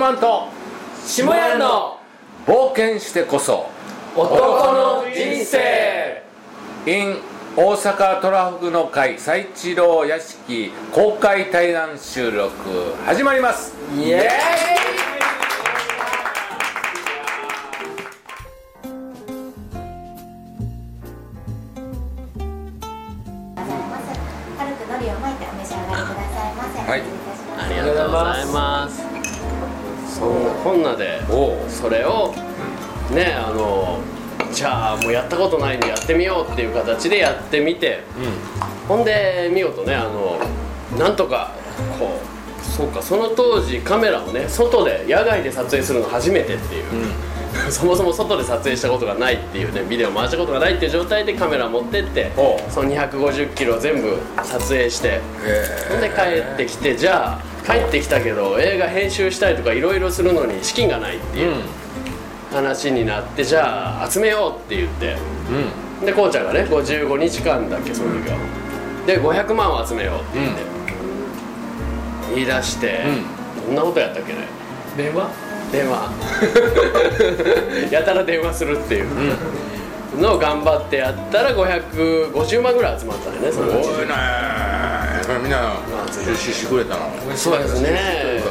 肉まんと下屋の冒険してこそ。男の人生。In 大阪トラフグの会最一郎屋敷公開対談収録始まります。イエーイんなでそれをねあのじゃあもうやったことないんでやってみようっていう形でやってみてほんで見事ねあのなんとかこうそうかその当時カメラをね外で野外で撮影するの初めてっていう、そもそも外で撮影したことがないっていうねビデオ回したことがないっていう状態でカメラ持ってってその250キロ全部撮影してほんで帰ってきてじゃあ帰ってきたけど映画編集したりとかいろいろするのに資金がないっていう話になってじゃあ集めようって言って。うん。でこうちゃんがね55日間だっけその時は。で500万を集めようって言って、言い出して、どんなことやったっけね。電話？電話。やたら電話するっていう。のを頑張ってやったら550万ぐらい集まったんだよねそのうち。多いねみんな出資してくれたの。そうですね。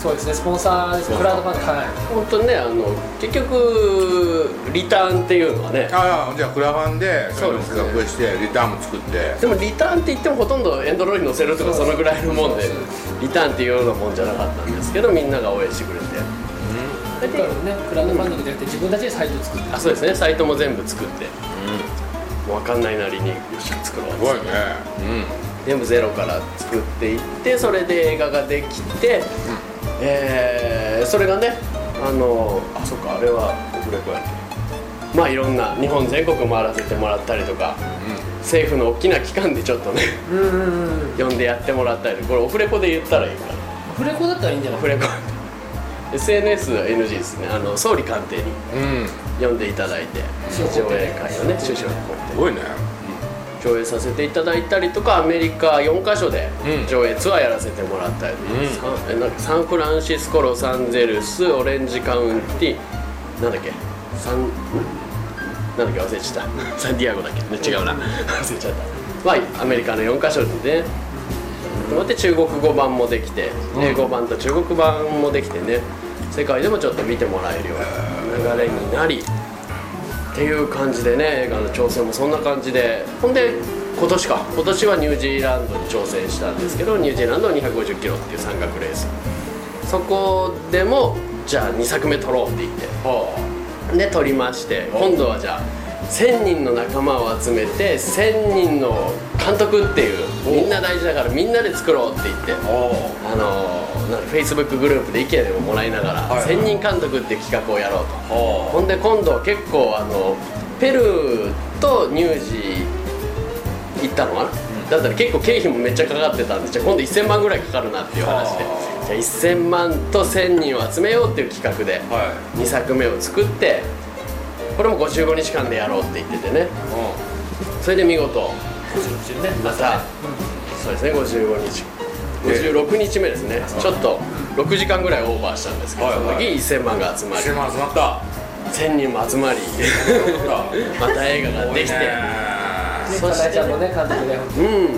そうですね。スポンサーです。クラウドファンデはい。本当にねあの結局リターンっていうのはね。ああじゃあクラファンでそれをそうですね。企画してリターンも作って。でもリターンって言ってもほとんどエンドロールに載せるとかそのぐらいのもんでリターンっていうようなもんじゃなかったんですけどみんなが応援してくれてだからねクラウドファンディングじゃなくて自分たちでサイト作ってあそうですね。サイトも全部作って。もう分かんないなりによっしゃ作ろう。すごいね。全部ゼロから作っていってそれで映画ができて、えーそれがねあのあそっかあれはオフレコやっけまあいろんな日本全国回らせてもらったりとか、政府の大きな機関でちょっとねうんうんうん呼んでやってもらったりこれオフレコで言ったらいいかな。アフレコだったらいいんじゃない？オフレコ SNS は NG ですね。あの総理官邸にうん。うん呼んでいただいて上映会をね首相にすごいね。上映させていただいたりとかアメリカ4カ所でうん。上映ツアーやらせてもらったり、うん。サンえなんかサンフランシスコロサンゼルスオレンジカウンティなんだっけ？サンん？なんだっけ？忘れちゃった。サンディアゴだっけ、ね、違うな。忘れちゃった。まあアメリカの4カ所でね。待って中国語版もできて英語版と中国版もできてね世界でもちょっと見てもらえるような流れになりっていう感じでね映画の挑戦もそんな感じでほんで今年か今年はニュージーランドに挑戦したんですけどニュージーランドは250キロっていう山岳レースそこでもじゃあ2作目撮ろうって言ってで撮りまして今度はじゃあ1000人の仲間を集めて1000人の監督っていうみんな大事だからみんなで作ろうって言ってあのなんか Facebook グループで意見でももらいながら、はい1000人監督っていう企画をやろうと。ほんで今度結構あのペルーとニュージー行ったのかな、だったら結構経費もめっちゃかかってたんでじゃあ今度1000万ぐらいかかるなっていう話で。じゃあ1000万と1000人を集めようっていう企画では2作目を作ってこれも55日間でやろうって言っててね。それで見事。またそうですね55日。56日目ですね。ちょっと6時間ぐらいオーバーしたんですけど、はいはい。その時1000万が集まり。1000万集まった。1000人も集まり。また映画ができて。ね。そしてかなえちゃんもね監督で。うん。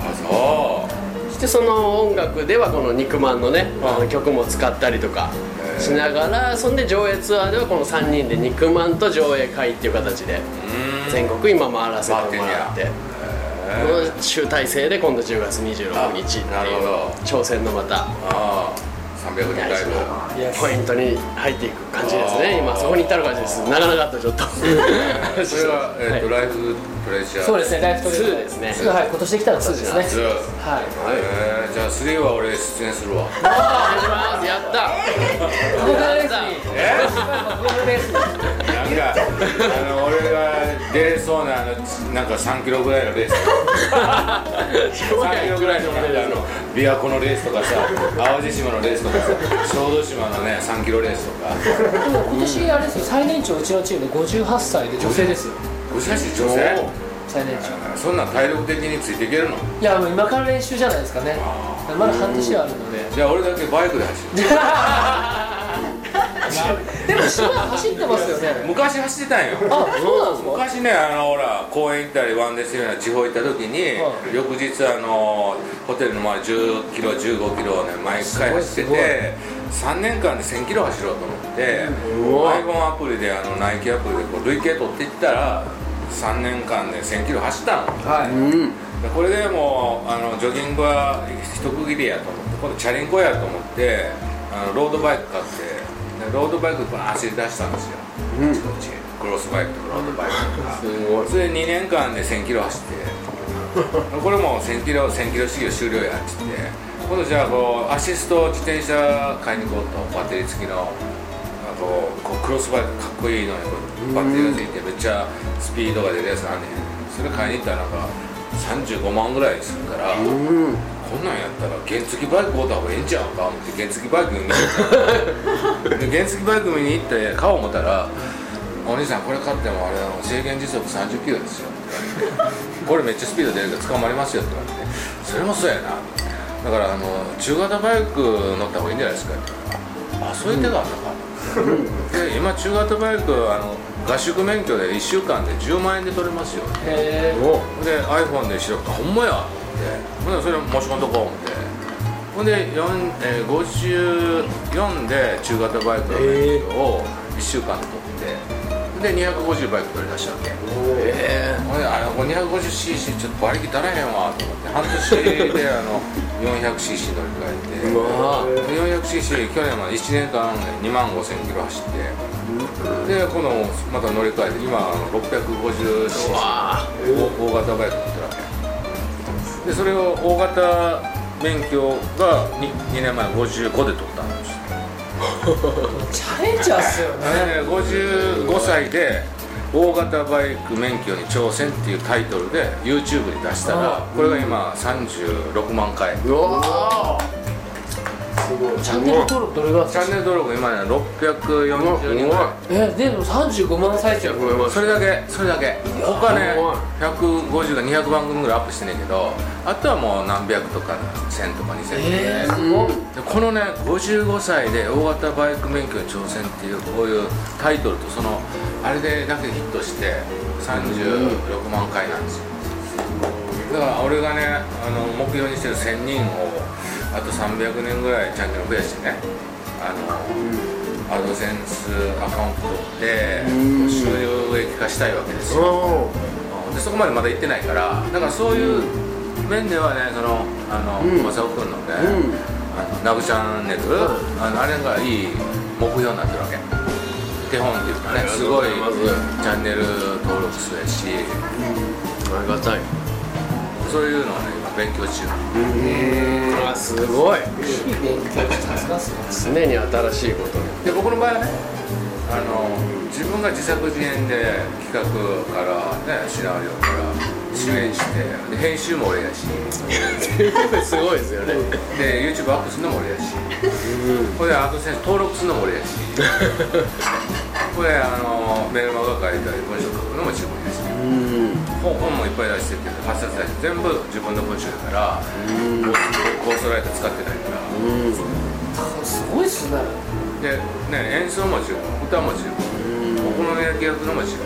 あそそしてその音楽ではこの肉まんのねあの曲も使ったりとかしながらそんで上映ツアーではこの3人で肉まんと上映会っていう形で全国今回らせてもらってこの集大成で今度10月26日っていうあなるほど。挑戦のまた300人ライブいやポイントに入っていく感じですね。今そこに至る感じです。なかなかとちょっと。それは、えーとライフプレャー。そうですね。ライフトレー2ですね。2はい。今年できたの2ですね。ツー。はい。えーじゃあ3は俺出演するわ。あります。やった。ゴールレースに。え？ゴールレースに。なんかあのなんか3キロぐらいのレース3 キロぐらいのなんかあの琵琶湖のレースとかさ淡路島のレースとかさ小豆島のね3キロレースとか。でも今年あれですよ最年長うちのチームで58歳で女性ですよ。おしゃし女性？最年長。そんなん体力的についていけるの？いやもう今から練習じゃないですかね。まだ半年あるので。じゃあ俺だけバイクで走る 走ってますよね。昔走ってたんよ。あそうなんですか？昔ねあのほら公園行ったりワンデーするような地方行った時に、は翌日あのホテルの周り10キロ15キロをね毎回走ってて3年間で1000キロ走ろうと思って iPhone アプリであのナイキアプリでこう累計取っていったら3年間で1000キロ走ったの。はい。うん。でこれでもうあのジョギングは一区切りやと思って今度チャリンコやと思ってあのロードバイク買ってでロードバイクバーン走り出したんですよ、うん。クロスバイクとかロードバイクとか。すごい。それで2年間で1000キロ走って。これもう1000キロ1000キロ修行終了やっつって。今度じゃあこうアシスト自転車買いに行こうと。バッテリー付きのあこうこうクロスバイクかっこいいのにこうバッテリーが付いてめっちゃスピードが出るやつあんねん。それ買いに行ったらなんか35万ぐらいするから、うん。こんなんやったら原付バイク買うた方がええんちゃうか思って原付バイク見に行ったで 原付バイク見に行って買おう思ったら「お兄さんこれ買ってもあれ制限時速30キロですよ」って言われて「これめっちゃスピード出るから捕まりますよ」って言われて「それもそうやな」だからあの中型バイク乗った方がいいんじゃないですか。って言ったら「あそういう手があったか」で今中型バイクあの合宿免許で1週間で10万円で取れますよ。へえおで iPhone で調べたらほんまやって。ほんでそれ申し込んどこう思ってほんで、4えー54で中型バイクの免許を1週間で取ってで250バイク取り出したわけ。えほんであれこれ 250cc ちょっと馬力足らへんわと思って半年で あの 400cc 乗り換えて。ー、うわ 400cc 去年まで1年間2万5000キロ走ってでこのまた乗り換えて今あの 650cc うわ大型バイク乗ってるわけ。でそれを大型免許が 2, 2年前55で取ったんです。チャレンジャーっすよね。で55歳で大型バイク免許に挑戦っていうタイトルで YouTube に出したらこれが今36万回。うわチャンネル登録どれぐらいチャンネル登録今ね640人ぐらい。えでも35万再生。それだけそれだけ。他ねすごい。150か200番組ぐらいアップしてんねんけどあとはもう何百とか1000とか2000とかで。このね55歳で大型バイク免許に挑戦っていうこういうタイトルとそのあれでだけヒットして36万回なんですよ。だから俺がねあの目標にしてる1000人をあと300年ぐらいチャンネル増やしてね。あの、アドセンスアカウント取ってうん。収益化したいわけですよ。おでそこまでまだ行ってないからだからそういう面ではねそのあの、うん。正雄君のね、うん。あのナブチャンネル、あのあれがいい目標になってるわけ。手本っていうかねす。ごいチャンネル登録数やし。ありがたい。そういうのをね今勉強中。あすごい。日々勉強してますかす常に新しいことに。で僕の場合はねあの自分が自作自演で企画からねシナリオから主演してで編集も俺やし。すごいですよね。で YouTube アップするのも俺やし。これアドセンス登録するのも俺やし これあのメルマガ書いたり文章書くのも自分やしうん。本本もいっぱい出してるけど発冊出して全部自分の文章だからゴーストライター使ってないから。うんすごいっすね。で、ね、演奏も自分歌も自分お好み焼き焼くのも自分。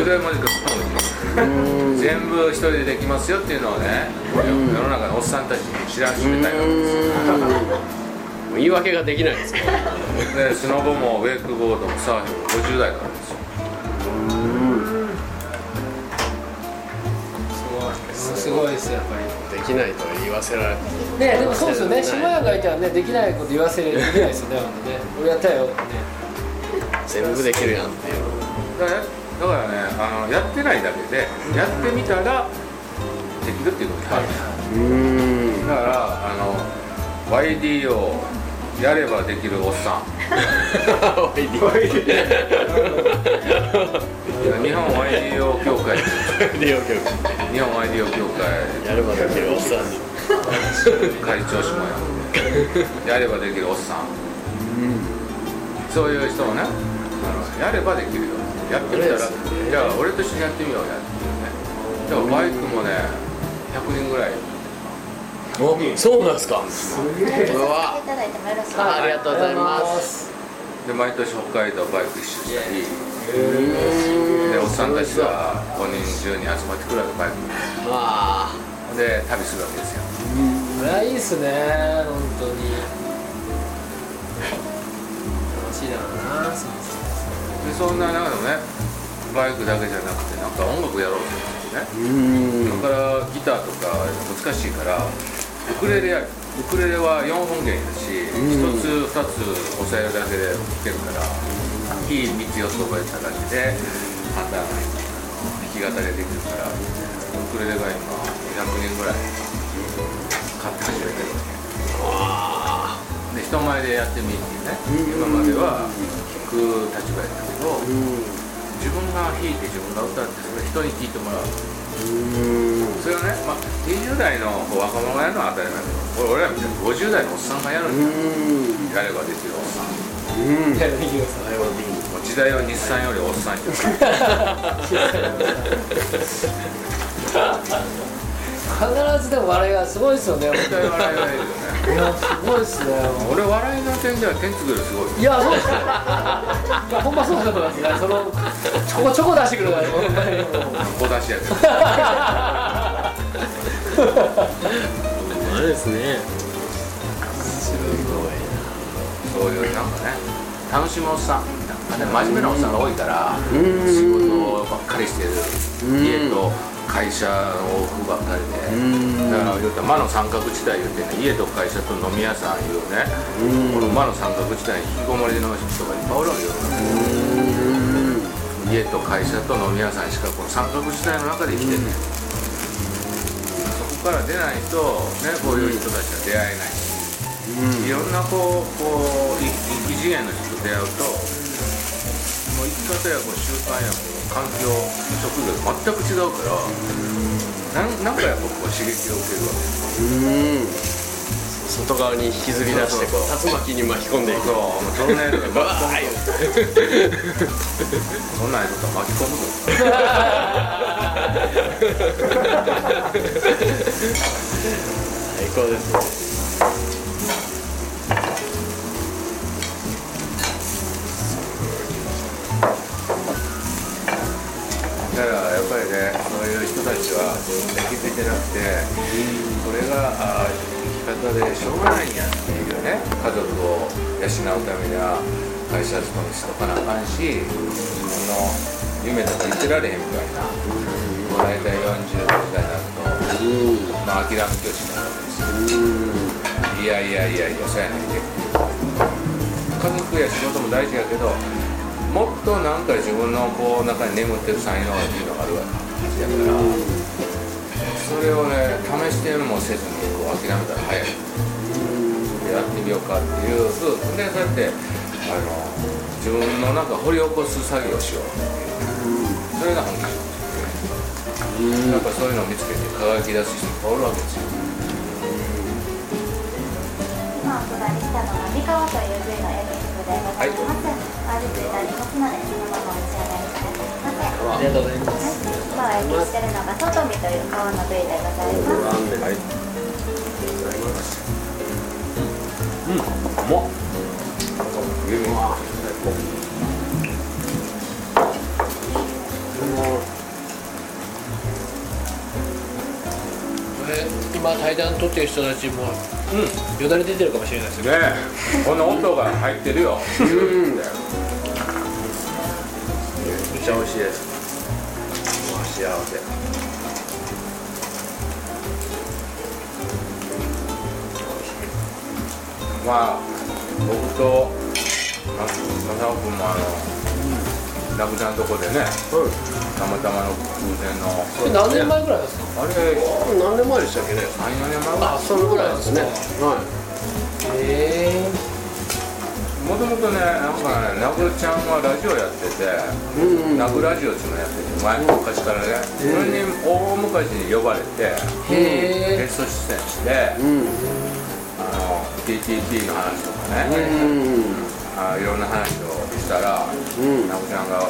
腕文字書くのも自分全部一人でできますよっていうのをね世の中のおっさんたちに知らしめたいわけですよ言い訳ができないですよでスノボもウェイクボードもサーフィンも50代からですよ。すごいですやっぱり。できないと言わせられねでもそうですよね。下屋がいたらねできないこと言わせれできないですよねね。俺やったよってね。全部できるやんっていう。だからだからねあのやってないだけでやってみたらできるっていうことがあるうん。だからあの YD をやればできるおっさん。日本 YDO 協会。利用局日本 YDO 協会。やればできるおっさん会長しもややればできるおっさん、そういう人をね。やればできるよ。やってみたら、じゃあ俺と一緒にやってみようやっていうね。だからバイクもね100人ぐらい。おそうなんですか？あありがとうございます。で毎年北海道バイク一周したり。うでおっさんたちが5人10人集まってくるわけバイまあ。クで旅するわけですよ。これはいいっすね本当に。楽しいだろうなでそんな中でもねバイクだけじゃなくてなんか音楽やろうと思ってね。うん。だからギターとか難しいからウクレレやるウクレレは4本弦だし、うん。1つ2つ押さえるだけで弾けるからキー3つ4つ覚えただけで簡単な弾き語りでできるからウクレレが今100人ぐらい買って始めてるわけ。で人前でやってみっていうね、今までは弾く立場やったけど、自分が弾いて自分が歌ってそれ人に聴いてもらうそれはね、まあ、20代の若者がやるのは当たり前だけど俺らみたいに50代のおっさんがやるんだよ。やればできるおっさん。うん。やるべきですもう時代は日産よりおっさんって必ずでも笑いがすごいですよね。笑いがいるよ。ねいやすごいっすね。俺笑いの点では天竺よりすごいいやそうですよ。いやほんまそうだと思いますねそのちょこちょこ出してくるからほんまにもう小出しやけどあれですね。そういうなんかね楽しむおっさんなんかね真面目なおっさんが多いからうん。仕事ばっかりしてる。うん家と会社の往復ばっかりでん。だから言うたら魔の三角地帯言うてね家と会社と飲み屋さんいうね。この魔の三角地帯に引きこもりの人がいっぱいおるわけよ。家と会社と飲み屋さんしかこの三角地帯の中で生きてるねそこから出ないとねこういう人たちは出会えないし。いろんなこうこうい異次元の人と出会うともう生き方やこう習慣やこう環境職業が全く違うからなんなんかやっぱこう刺激を受けるわけうん。外側に引きずり出してこう竜巻に巻き込んでいく。そうトルネードがバー巻き込むとそんなんやとったら巻き込むぞ。最高ですね人たちは自分で気づいてなくてこれがあ生き方でしょうがないんやっていうね家族を養うためには会社勤めしとかなあかんし自分の夢とか言ってられへんみたいなもう大体40代になるとまあ諦め教師になるわけですよ。いやいやいやいやそうやないで。家族や仕事も大事やけどもっとなんか自分のこう中に眠ってる才能っていうのがあるわけ。やからそれをね試してもせずにこう諦めたら早いやってみようかっていうでそうやってあの自分の中掘り起こす作業をしようっていうそれが本気なんかそういうのを見つけて輝き出す人いっぱいおるわけですよ今お配りしたのは三河という部位の焼き肉でございます。味付いてありますので、そのままお召し上がりくださいませ。ありがとうございます今お焼きしてるのが外身という皮の部位でございます。はいうん。うまっ上見最これ今対談撮ってる人たちも高よだれ出てるかもしれないですねこの音が入ってるようん。めっちゃ美味しいです幸せ。まあ僕とま正雄君もあのラブちゃんとこでねたまたまの偶然の。何年前ぐらいですか？あれ何年前でしたっけ？ね34年前ぐらい。そのぐらいですね。はへとねなんかねナブちゃんはラジオやってていうん。ラジオっていうのやってて前昔からねそれに大昔に呼ばれてゲスト出演してうん。あの TTT の話とかうね、んあいろんな話をしたらうん。ナブちゃんが